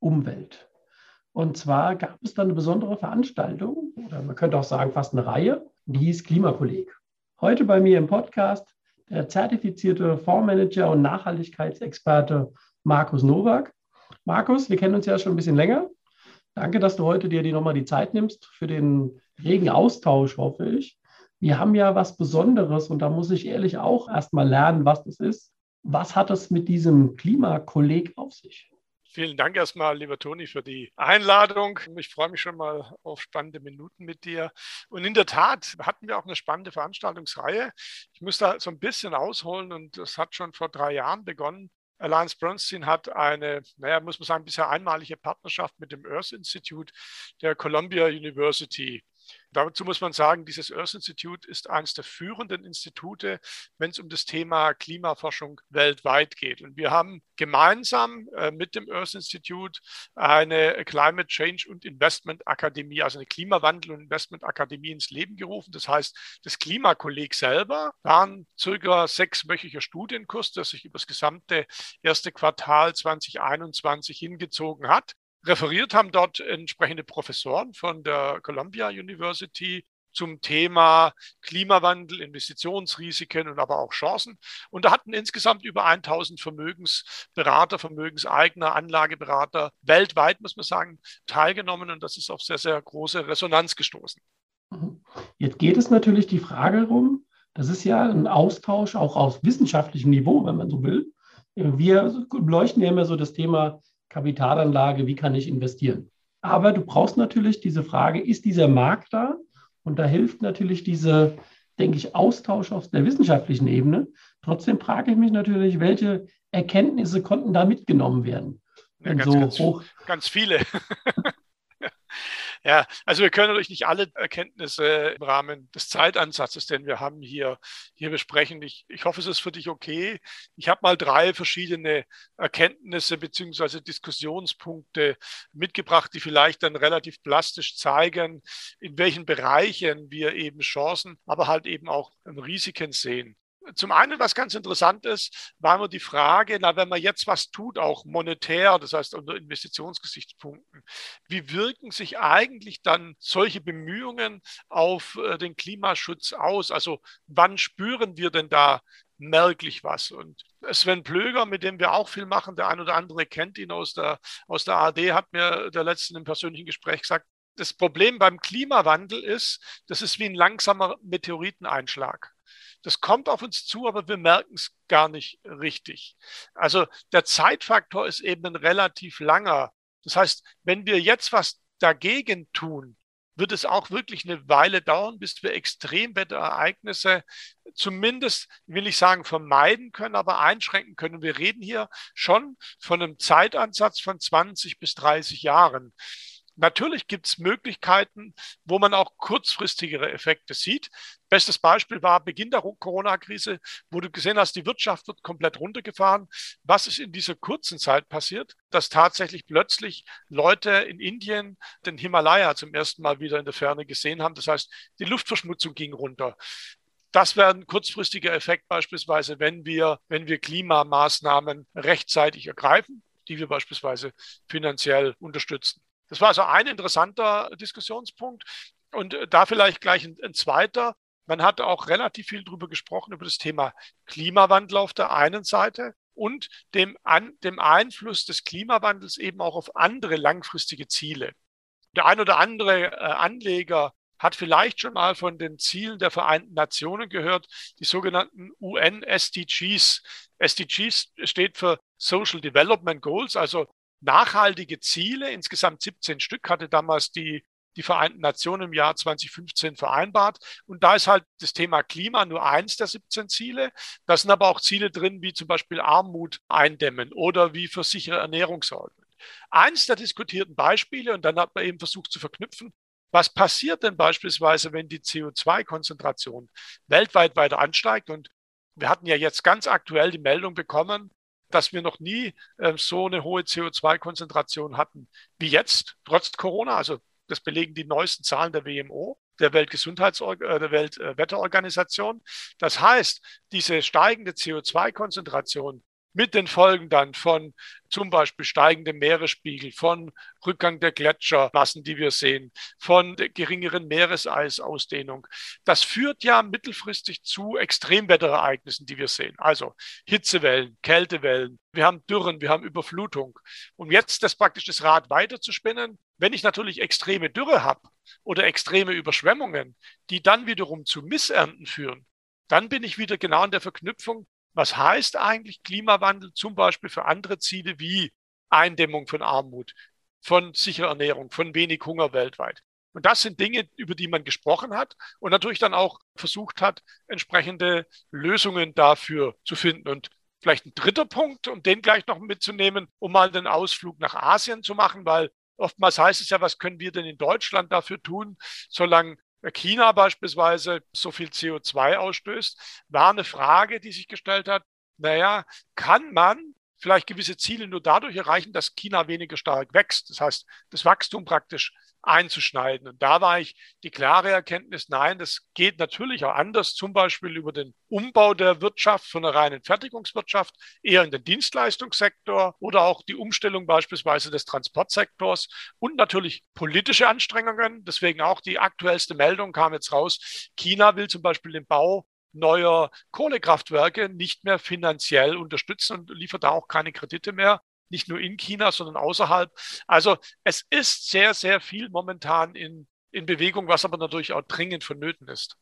Umwelt. Und zwar gab es dann eine besondere Veranstaltung, oder man könnte auch sagen fast eine Reihe, die hieß Klimakolleg. Heute bei mir im Podcast der zertifizierte Fondsmanager und Nachhaltigkeitsexperte Markus Nowak. Markus, wir kennen uns ja schon ein bisschen länger. Danke, dass du heute dir die nochmal die Zeit nimmst für den regen Austausch, hoffe ich. Wir haben ja was Besonderes und da muss ich ehrlich auch erstmal lernen, was das ist. Was hat es mit diesem Klimakolleg auf sich? Vielen Dank erstmal, lieber Toni, für die Einladung. Ich freue mich schon mal auf spannende Minuten mit dir. Und in der Tat hatten wir auch eine spannende Veranstaltungsreihe. Ich muss da so ein bisschen ausholen und das hat schon vor drei Jahren begonnen. Alliance Bernstein hat eine, naja, muss man sagen, bisher einmalige Partnerschaft mit dem Earth Institute der Columbia University Dazu muss man sagen, dieses Earth Institute ist eines der führenden Institute, wenn es um das Thema Klimaforschung weltweit geht. Und wir haben gemeinsam äh, mit dem Earth Institute eine Climate Change und Investment Akademie, also eine Klimawandel- und Investment Akademie ins Leben gerufen. Das heißt, das Klimakolleg selber war ein circa sechswöchiger Studienkurs, der sich über das gesamte erste Quartal 2021 hingezogen hat. Referiert haben dort entsprechende Professoren von der Columbia University zum Thema Klimawandel, Investitionsrisiken und aber auch Chancen. Und da hatten insgesamt über 1000 Vermögensberater, Vermögenseigner, Anlageberater weltweit, muss man sagen, teilgenommen. Und das ist auf sehr, sehr große Resonanz gestoßen. Mhm. Jetzt geht es natürlich die Frage herum, das ist ja ein Austausch auch auf wissenschaftlichem Niveau, wenn man so will. Wir beleuchten ja immer so das Thema Kapitalanlage, wie kann ich investieren? Aber du brauchst natürlich diese Frage, ist dieser Markt da? Und da hilft natürlich diese, denke ich, Austausch auf der wissenschaftlichen Ebene. Trotzdem frage ich mich natürlich, welche Erkenntnisse konnten da mitgenommen werden? Ja, ganz, so ganz, ganz viele. Ja, also wir können natürlich nicht alle Erkenntnisse im Rahmen des Zeitansatzes, den wir haben, hier, hier besprechen. Ich, ich hoffe, es ist für dich okay. Ich habe mal drei verschiedene Erkenntnisse beziehungsweise Diskussionspunkte mitgebracht, die vielleicht dann relativ plastisch zeigen, in welchen Bereichen wir eben Chancen, aber halt eben auch Risiken sehen. Zum einen, was ganz interessant ist, war immer die Frage, na, wenn man jetzt was tut, auch monetär, das heißt unter Investitionsgesichtspunkten, wie wirken sich eigentlich dann solche Bemühungen auf äh, den Klimaschutz aus? Also wann spüren wir denn da merklich was. Und Sven Plöger, mit dem wir auch viel machen, der ein oder andere kennt ihn aus der, aus der AD, hat mir der letzten im persönlichen Gespräch gesagt, das Problem beim Klimawandel ist, das ist wie ein langsamer Meteoriteneinschlag. Das kommt auf uns zu, aber wir merken es gar nicht richtig. Also der Zeitfaktor ist eben ein relativ langer. Das heißt, wenn wir jetzt was dagegen tun, wird es auch wirklich eine Weile dauern, bis wir Extremwetterereignisse zumindest, will ich sagen, vermeiden können, aber einschränken können. Wir reden hier schon von einem Zeitansatz von 20 bis 30 Jahren. Natürlich gibt es Möglichkeiten, wo man auch kurzfristigere Effekte sieht. Bestes Beispiel war Beginn der Corona-Krise, wo du gesehen hast, die Wirtschaft wird komplett runtergefahren. Was ist in dieser kurzen Zeit passiert? Dass tatsächlich plötzlich Leute in Indien den Himalaya zum ersten Mal wieder in der Ferne gesehen haben. Das heißt, die Luftverschmutzung ging runter. Das wäre ein kurzfristiger Effekt beispielsweise, wenn wir, wenn wir Klimamaßnahmen rechtzeitig ergreifen, die wir beispielsweise finanziell unterstützen. Das war also ein interessanter Diskussionspunkt. Und äh, da vielleicht gleich ein, ein zweiter. Man hat auch relativ viel darüber gesprochen, über das Thema Klimawandel auf der einen Seite und dem, an, dem Einfluss des Klimawandels eben auch auf andere langfristige Ziele. Der ein oder andere äh, Anleger hat vielleicht schon mal von den Zielen der Vereinten Nationen gehört, die sogenannten UN-SDGs. SDGs steht für Social Development Goals, also nachhaltige Ziele, insgesamt 17 Stück hatte damals die, die Vereinten Nationen im Jahr 2015 vereinbart. Und da ist halt das Thema Klima nur eins der 17 Ziele. Da sind aber auch Ziele drin, wie zum Beispiel Armut eindämmen oder wie für sichere Ernährung sorgen. eins der diskutierten Beispiele, und dann hat man eben versucht zu verknüpfen, was passiert denn beispielsweise, wenn die CO2-Konzentration weltweit weiter ansteigt? Und wir hatten ja jetzt ganz aktuell die Meldung bekommen, dass wir noch nie äh, so eine hohe CO2-Konzentration hatten wie jetzt, trotz Corona. Also das belegen die neuesten Zahlen der WMO, der Weltgesundheits äh, der Weltwetterorganisation. Das heißt, diese steigende CO2-Konzentration mit den Folgen dann von zum Beispiel steigendem Meeresspiegel, von Rückgang der Gletschermassen, die wir sehen, von geringeren Meereseisausdehnung. Das führt ja mittelfristig zu Extremwetterereignissen, die wir sehen. Also Hitzewellen, Kältewellen, wir haben Dürren, wir haben Überflutung. Und jetzt das praktisch das Rad weiterzuspinnen, wenn ich natürlich extreme Dürre habe oder extreme Überschwemmungen, die dann wiederum zu Missernten führen, dann bin ich wieder genau in der Verknüpfung was heißt eigentlich Klimawandel zum Beispiel für andere Ziele wie Eindämmung von Armut, von sicherer Ernährung, von wenig Hunger weltweit? Und das sind Dinge, über die man gesprochen hat und natürlich dann auch versucht hat, entsprechende Lösungen dafür zu finden. Und vielleicht ein dritter Punkt, um den gleich noch mitzunehmen, um mal den Ausflug nach Asien zu machen, weil oftmals heißt es ja, was können wir denn in Deutschland dafür tun, solange China beispielsweise so viel CO2 ausstößt, war eine Frage, die sich gestellt hat, naja, kann man vielleicht gewisse Ziele nur dadurch erreichen, dass China weniger stark wächst. Das heißt, das Wachstum praktisch einzuschneiden. Und da war ich die klare Erkenntnis, nein, das geht natürlich auch anders, zum Beispiel über den Umbau der Wirtschaft von einer reinen Fertigungswirtschaft eher in den Dienstleistungssektor oder auch die Umstellung beispielsweise des Transportsektors und natürlich politische Anstrengungen. Deswegen auch die aktuellste Meldung kam jetzt raus. China will zum Beispiel den Bau neuer Kohlekraftwerke nicht mehr finanziell unterstützen und liefert da auch keine Kredite mehr nicht nur in China, sondern außerhalb. Also es ist sehr, sehr viel momentan in, in Bewegung, was aber natürlich auch dringend vonnöten ist.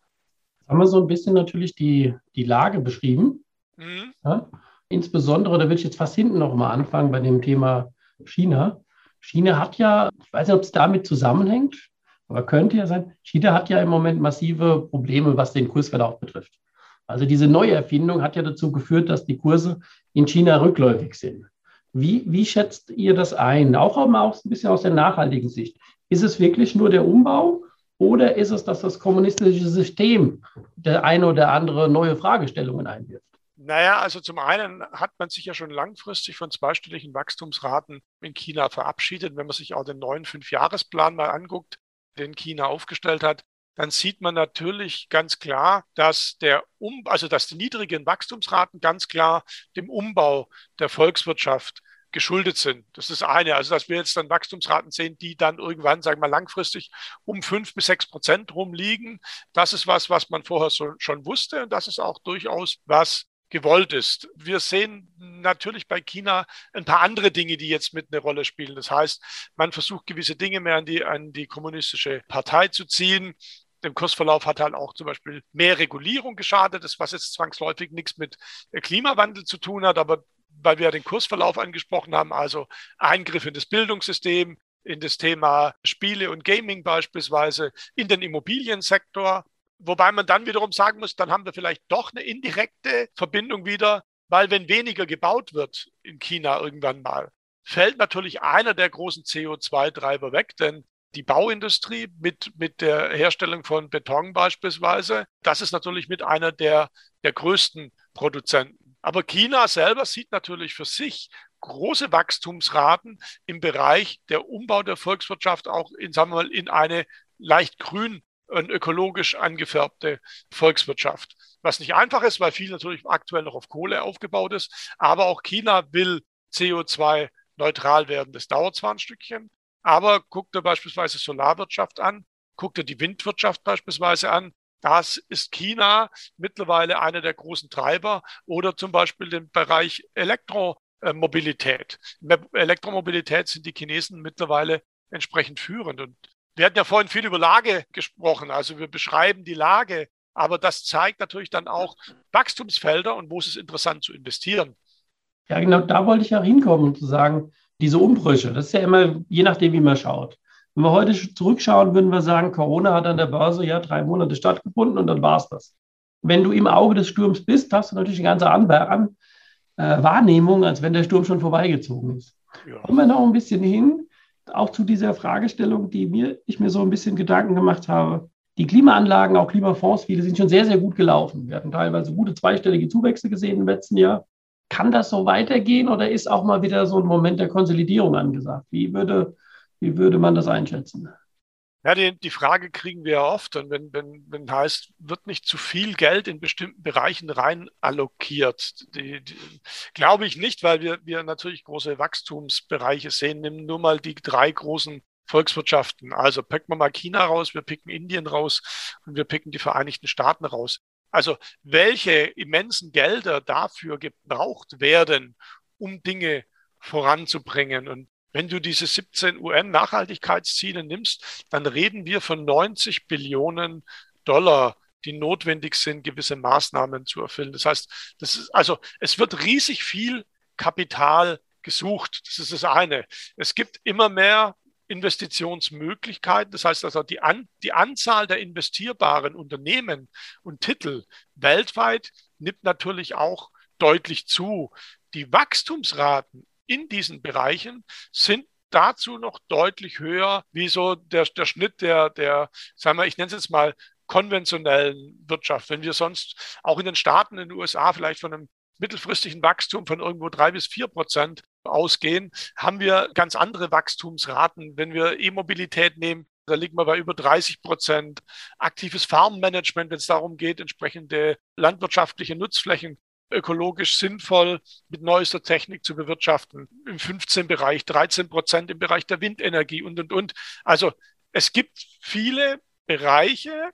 Jetzt haben wir so ein bisschen natürlich die, die Lage beschrieben. Mhm. Ja? Insbesondere, da will ich jetzt fast hinten noch mal anfangen bei dem Thema China. China hat ja, ich weiß nicht, ob es damit zusammenhängt, aber könnte ja sein, China hat ja im Moment massive Probleme, was den Kursverlauf betrifft. Also diese Neuerfindung hat ja dazu geführt, dass die Kurse in China rückläufig sind. Wie, wie schätzt ihr das ein? Auch, auch ein bisschen aus der nachhaltigen Sicht. Ist es wirklich nur der Umbau oder ist es, dass das kommunistische System der eine oder andere neue Fragestellungen einwirft? Naja, also zum einen hat man sich ja schon langfristig von zweistelligen Wachstumsraten in China verabschiedet. Wenn man sich auch den neuen Fünfjahresplan mal anguckt, den China aufgestellt hat, dann sieht man natürlich ganz klar, dass der um, also dass die niedrigen Wachstumsraten ganz klar dem Umbau der Volkswirtschaft geschuldet sind. Das ist eine. Also, dass wir jetzt dann Wachstumsraten sehen, die dann irgendwann, sagen wir mal, langfristig um fünf bis sechs Prozent rumliegen. Das ist was, was man vorher so, schon wusste. Und das ist auch durchaus was gewollt ist. Wir sehen natürlich bei China ein paar andere Dinge, die jetzt mit eine Rolle spielen. Das heißt, man versucht gewisse Dinge mehr an die, an die kommunistische Partei zu ziehen dem Kursverlauf hat halt auch zum Beispiel mehr Regulierung geschadet, das was jetzt zwangsläufig nichts mit Klimawandel zu tun hat, aber weil wir ja den Kursverlauf angesprochen haben, also Eingriff in das Bildungssystem, in das Thema Spiele und Gaming beispielsweise, in den Immobiliensektor, wobei man dann wiederum sagen muss, dann haben wir vielleicht doch eine indirekte Verbindung wieder, weil wenn weniger gebaut wird in China irgendwann mal, fällt natürlich einer der großen CO2-Treiber weg, denn die Bauindustrie mit, mit der Herstellung von Beton beispielsweise, das ist natürlich mit einer der, der größten Produzenten. Aber China selber sieht natürlich für sich große Wachstumsraten im Bereich der Umbau der Volkswirtschaft auch in, sagen wir mal, in eine leicht grün und ökologisch angefärbte Volkswirtschaft. Was nicht einfach ist, weil viel natürlich aktuell noch auf Kohle aufgebaut ist. Aber auch China will CO2 neutral werden. Das dauert zwar ein Stückchen, aber guckt ihr beispielsweise Solarwirtschaft an, guckt ihr die Windwirtschaft beispielsweise an. Das ist China mittlerweile einer der großen Treiber oder zum Beispiel den Bereich Elektromobilität. Elektromobilität sind die Chinesen mittlerweile entsprechend führend. Und wir hatten ja vorhin viel über Lage gesprochen. Also wir beschreiben die Lage, aber das zeigt natürlich dann auch Wachstumsfelder und wo ist es interessant zu investieren. Ja, genau, da wollte ich ja hinkommen, zu sagen, diese Umbrüche, das ist ja immer, je nachdem, wie man schaut. Wenn wir heute zurückschauen, würden wir sagen, Corona hat an der Börse ja drei Monate stattgefunden und dann war es das. Wenn du im Auge des Sturms bist, hast du natürlich eine ganze andere äh, Wahrnehmung, als wenn der Sturm schon vorbeigezogen ist. Ja. Kommen wir noch ein bisschen hin, auch zu dieser Fragestellung, die mir, ich mir so ein bisschen Gedanken gemacht habe. Die Klimaanlagen, auch Klimafonds, viele sind schon sehr, sehr gut gelaufen. Wir hatten teilweise gute zweistellige Zuwächse gesehen im letzten Jahr. Kann das so weitergehen oder ist auch mal wieder so ein Moment der Konsolidierung angesagt? Wie würde, wie würde man das einschätzen? Ja, die, die Frage kriegen wir ja oft. Und wenn, wenn, wenn heißt, wird nicht zu viel Geld in bestimmten Bereichen rein allokiert? Die, die, glaube ich nicht, weil wir, wir natürlich große Wachstumsbereiche sehen. Nehmen nur mal die drei großen Volkswirtschaften. Also picken wir mal China raus, wir picken Indien raus und wir picken die Vereinigten Staaten raus. Also welche immensen Gelder dafür gebraucht werden, um Dinge voranzubringen. Und wenn du diese 17 UN-Nachhaltigkeitsziele nimmst, dann reden wir von 90 Billionen Dollar, die notwendig sind, gewisse Maßnahmen zu erfüllen. Das heißt, das ist, also es wird riesig viel Kapital gesucht. Das ist das eine. Es gibt immer mehr Investitionsmöglichkeiten. Das heißt also, die, An die Anzahl der investierbaren Unternehmen und Titel weltweit nimmt natürlich auch deutlich zu. Die Wachstumsraten in diesen Bereichen sind dazu noch deutlich höher, wie so der, der Schnitt der, der, sagen wir, ich nenne es jetzt mal konventionellen Wirtschaft. Wenn wir sonst auch in den Staaten, in den USA vielleicht von einem mittelfristigen Wachstum von irgendwo drei bis vier Prozent ausgehen, haben wir ganz andere Wachstumsraten. Wenn wir E-Mobilität nehmen, da liegen wir bei über 30 Prozent. Aktives Farmmanagement, wenn es darum geht, entsprechende landwirtschaftliche Nutzflächen ökologisch sinnvoll mit neuester Technik zu bewirtschaften. Im 15 Bereich, 13 Prozent im Bereich der Windenergie und, und, und. Also es gibt viele Bereiche,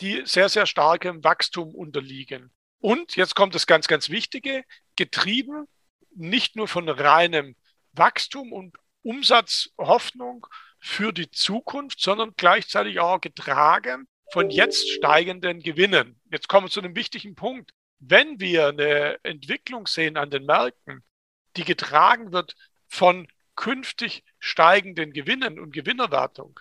die sehr, sehr starkem Wachstum unterliegen. Und jetzt kommt das ganz, ganz Wichtige, getrieben nicht nur von reinem Wachstum und Umsatzhoffnung für die Zukunft, sondern gleichzeitig auch getragen von jetzt steigenden Gewinnen. Jetzt kommen wir zu einem wichtigen Punkt wenn wir eine Entwicklung sehen an den Märkten, die getragen wird von künftig steigenden Gewinnen und Gewinnerwartung,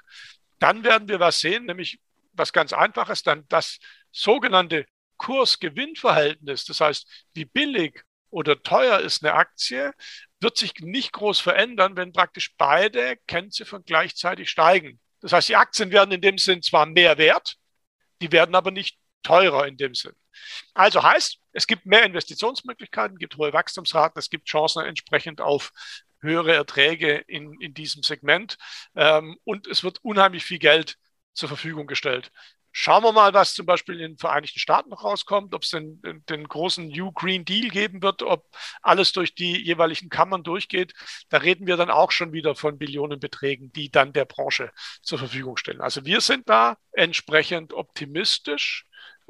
dann werden wir was sehen, nämlich was ganz einfaches, dann das sogenannte Kurs-Gewinn-Verhältnis, das heißt, wie billig oder teuer ist eine Aktie, wird sich nicht groß verändern, wenn praktisch beide Kennziffern gleichzeitig steigen. Das heißt, die Aktien werden in dem Sinn zwar mehr wert, die werden aber nicht teurer in dem Sinn. Also heißt, es gibt mehr Investitionsmöglichkeiten, gibt hohe Wachstumsraten, es gibt Chancen entsprechend auf höhere Erträge in, in diesem Segment ähm, und es wird unheimlich viel Geld zur Verfügung gestellt. Schauen wir mal, was zum Beispiel in den Vereinigten Staaten noch rauskommt, ob es den, den, großen New Green Deal geben wird, ob alles durch die jeweiligen Kammern durchgeht. Da reden wir dann auch schon wieder von Billionenbeträgen, die dann der Branche zur Verfügung stellen. Also wir sind da entsprechend optimistisch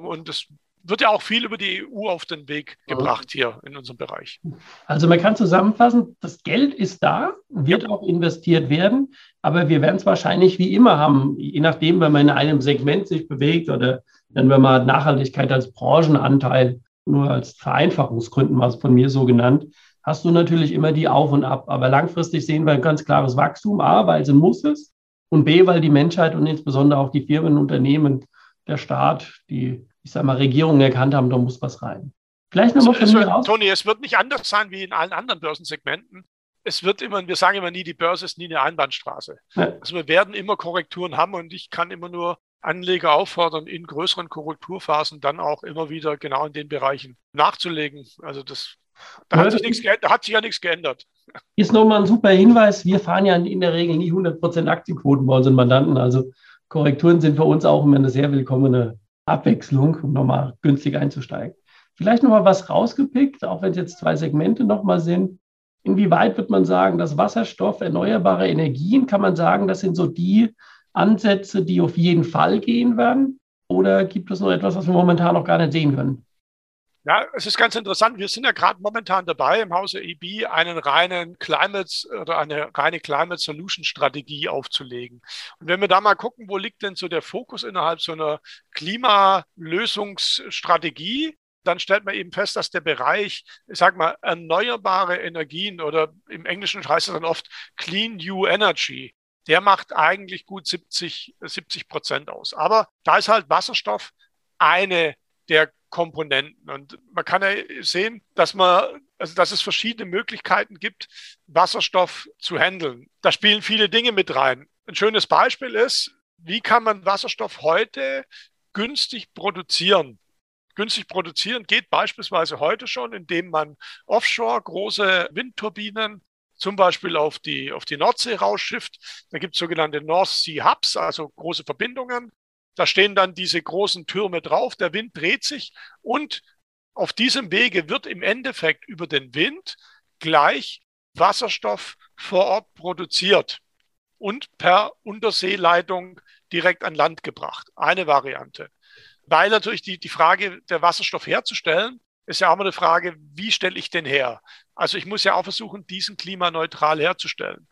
und es wird ja auch viel über die EU auf den Weg gebracht hier in unserem Bereich. Also man kann zusammenfassen, das Geld ist da, wird ja. auch investiert werden, aber wir werden es wahrscheinlich wie immer haben, je nachdem, wenn man in einem Segment sich bewegt oder wenn man Nachhaltigkeit als Branchenanteil, nur als Vereinfachungsgründen war es von mir so genannt, hast du natürlich immer die Auf und Ab. Aber langfristig sehen wir ein ganz klares Wachstum, A, weil es ein Muss ist und B, weil die Menschheit und insbesondere auch die Firmen und Unternehmen, der Staat, die ich sage mal, Regierungen erkannt haben, da muss was rein. Vielleicht nochmal von mir aus. Toni, es wird nicht anders sein wie in allen anderen Börsensegmenten. Es wird immer, wir sagen immer nie, die Börse ist nie eine Einbahnstraße. Ja. Also wir werden immer Korrekturen haben und ich kann immer nur Anleger auffordern, in größeren Korrekturphasen dann auch immer wieder genau in den Bereichen nachzulegen. Also das, da hat, sich nichts, da hat sich ja nichts geändert. Ist nochmal ein super Hinweis. Wir fahren ja in der Regel nie 100% Aktienquoten bei unseren Mandanten. Also Korrekturen sind für uns auch immer eine sehr willkommene Abwechslung, um nochmal günstig einzusteigen. Vielleicht nochmal was rausgepickt, auch wenn es jetzt zwei Segmente nochmal sind. Inwieweit wird man sagen, dass Wasserstoff, erneuerbare Energien, kann man sagen, das sind so die Ansätze, die auf jeden Fall gehen werden? Oder gibt es noch etwas, was wir momentan noch gar nicht sehen können? Ja, es ist ganz interessant. Wir sind ja gerade momentan dabei, im Hause EB einen reinen Climate oder eine reine Climate Solution Strategie aufzulegen. Und wenn wir da mal gucken, wo liegt denn so der Fokus innerhalb so einer Klimalösungsstrategie, dann stellt man eben fest, dass der Bereich, ich sag mal, erneuerbare Energien oder im Englischen heißt es dann oft Clean New Energy, der macht eigentlich gut 70, 70 Prozent aus. Aber da ist halt Wasserstoff eine der Komponenten. Und man kann ja sehen, dass man, also dass es verschiedene Möglichkeiten gibt, Wasserstoff zu handeln. Da spielen viele Dinge mit rein. Ein schönes Beispiel ist, wie kann man Wasserstoff heute günstig produzieren? Günstig produzieren geht beispielsweise heute schon, indem man offshore große Windturbinen zum Beispiel auf die, auf die Nordsee rausschifft. Da gibt es sogenannte North Sea Hubs, also große Verbindungen. Da stehen dann diese großen Türme drauf, der Wind dreht sich und auf diesem Wege wird im Endeffekt über den Wind gleich Wasserstoff vor Ort produziert und per Unterseeleitung direkt an Land gebracht. Eine Variante. Weil natürlich die, die Frage, der Wasserstoff herzustellen, ist ja auch mal eine Frage, wie stelle ich den her? Also ich muss ja auch versuchen, diesen klimaneutral herzustellen.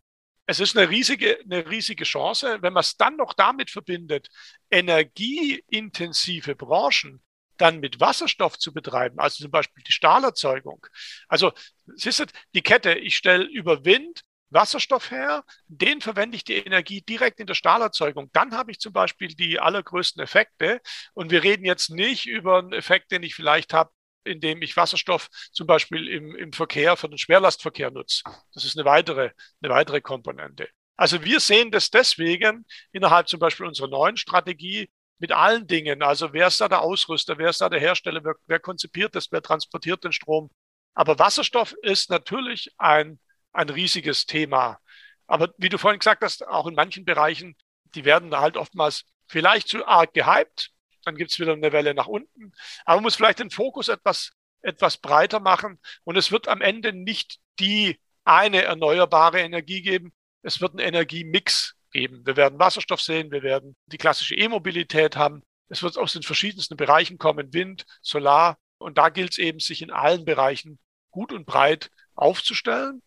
Es ist eine riesige, eine riesige Chance, wenn man es dann noch damit verbindet, energieintensive Branchen dann mit Wasserstoff zu betreiben, also zum Beispiel die Stahlerzeugung. Also, siehst du, die Kette, ich stelle über Wind Wasserstoff her, den verwende ich die Energie direkt in der Stahlerzeugung. Dann habe ich zum Beispiel die allergrößten Effekte. Und wir reden jetzt nicht über einen Effekt, den ich vielleicht habe, indem ich Wasserstoff zum Beispiel im, im Verkehr für den Schwerlastverkehr nutze. Das ist eine weitere, eine weitere Komponente. Also wir sehen das deswegen innerhalb zum Beispiel unserer neuen Strategie mit allen Dingen. Also wer ist da der Ausrüster, wer ist da der Hersteller, wer, wer konzipiert das, wer transportiert den Strom. Aber Wasserstoff ist natürlich ein ein riesiges Thema. Aber wie du vorhin gesagt hast, auch in manchen Bereichen, die werden halt oftmals vielleicht zu arg gehypt. Dann gibt es wieder eine Welle nach unten. Aber man muss vielleicht den Fokus etwas, etwas breiter machen. Und es wird am Ende nicht die eine erneuerbare Energie geben. Es wird einen Energiemix geben. Wir werden Wasserstoff sehen, wir werden die klassische E-Mobilität haben. Es wird aus den verschiedensten Bereichen kommen, Wind, Solar. Und da gilt es eben, sich in allen Bereichen gut und breit aufzustellen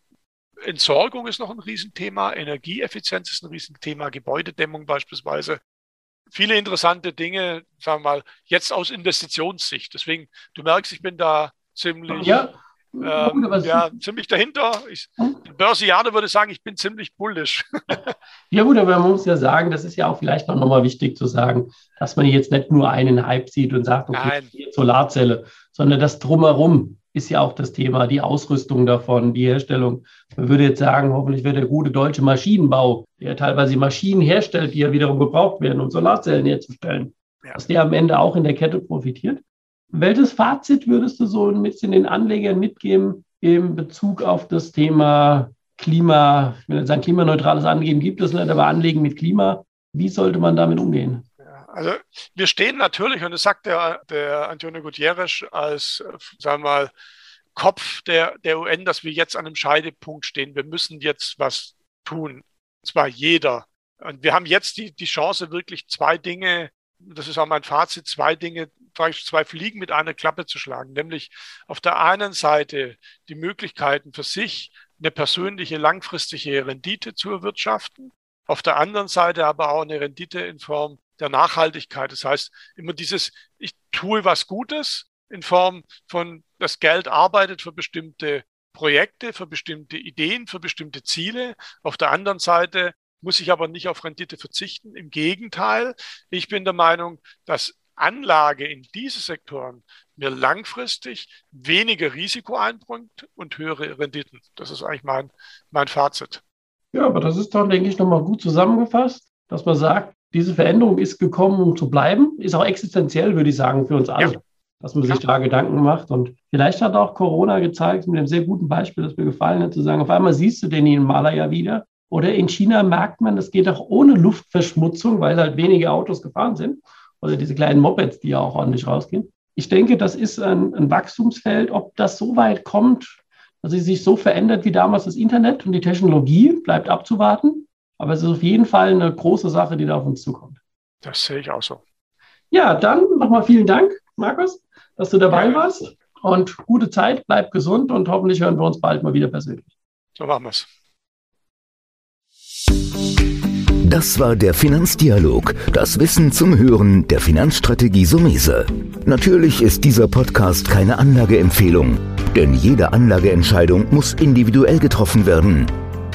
Entsorgung ist noch ein Riesenthema, Energieeffizienz ist ein Riesenthema, Gebäudedämmung beispielsweise. Viele interessante Dinge, sagen wir mal, jetzt aus Investitionssicht. Deswegen, du merkst, ich bin da ziemlich, ja. Ähm, ja, ziemlich dahinter. Ich, hm? Börsianer würde sagen, ich bin ziemlich bullisch. ja gut, aber man muss ja sagen, das ist ja auch vielleicht noch mal wichtig zu sagen, dass man jetzt nicht nur einen Hype sieht und sagt, okay, Solarzelle, sondern das drumherum ist ja auch das Thema, die Ausrüstung davon, die Herstellung. Man würde jetzt sagen, hoffentlich wird der gute deutsche Maschinenbau, der teilweise Maschinen herstellt, die ja wiederum gebraucht werden, um Solarzellen herzustellen, dass der am Ende auch in der Kette profitiert. Welches Fazit würdest du so ein bisschen den Anlegern mitgeben in Bezug auf das Thema Klima? Ich will nicht sagen, klimaneutrales Angeben gibt es nicht, aber Anlegen mit Klima. Wie sollte man damit umgehen? Also wir stehen natürlich, und das sagt der, der Antonio Gutierrez als, sagen wir mal, Kopf der, der UN, dass wir jetzt an einem Scheidepunkt stehen. Wir müssen jetzt was tun. Und zwar jeder. Und wir haben jetzt die, die Chance, wirklich zwei Dinge, das ist auch mein Fazit, zwei Dinge, zwei Fliegen mit einer Klappe zu schlagen. Nämlich auf der einen Seite die Möglichkeiten für sich, eine persönliche langfristige Rendite zu erwirtschaften. Auf der anderen Seite aber auch eine Rendite in Form der Nachhaltigkeit. Das heißt, immer dieses, ich tue was Gutes in Form von, das Geld arbeitet für bestimmte Projekte, für bestimmte Ideen, für bestimmte Ziele. Auf der anderen Seite muss ich aber nicht auf Rendite verzichten. Im Gegenteil, ich bin der Meinung, dass Anlage in diese Sektoren mir langfristig weniger Risiko einbringt und höhere Renditen. Das ist eigentlich mein, mein Fazit. Ja, aber das ist doch, denke ich, nochmal gut zusammengefasst, dass man sagt, diese Veränderung ist gekommen, um zu bleiben, ist auch existenziell, würde ich sagen, für uns alle, ja. dass man sich ja. da Gedanken macht. Und vielleicht hat auch Corona gezeigt, mit einem sehr guten Beispiel, das mir gefallen hat, zu sagen, auf einmal siehst du den Himalaya wieder. Oder in China merkt man, das geht auch ohne Luftverschmutzung, weil halt wenige Autos gefahren sind. Oder diese kleinen Mopeds, die ja auch ordentlich rausgehen. Ich denke, das ist ein, ein Wachstumsfeld. Ob das so weit kommt, dass es sich so verändert wie damals das Internet und die Technologie, bleibt abzuwarten. Aber es ist auf jeden Fall eine große Sache, die da auf uns zukommt. Das sehe ich auch so. Ja, dann nochmal vielen Dank, Markus, dass du dabei ja. warst. Und gute Zeit, bleib gesund und hoffentlich hören wir uns bald mal wieder persönlich. So machen wir es. Das war der Finanzdialog, das Wissen zum Hören der Finanzstrategie Sumese. Natürlich ist dieser Podcast keine Anlageempfehlung, denn jede Anlageentscheidung muss individuell getroffen werden.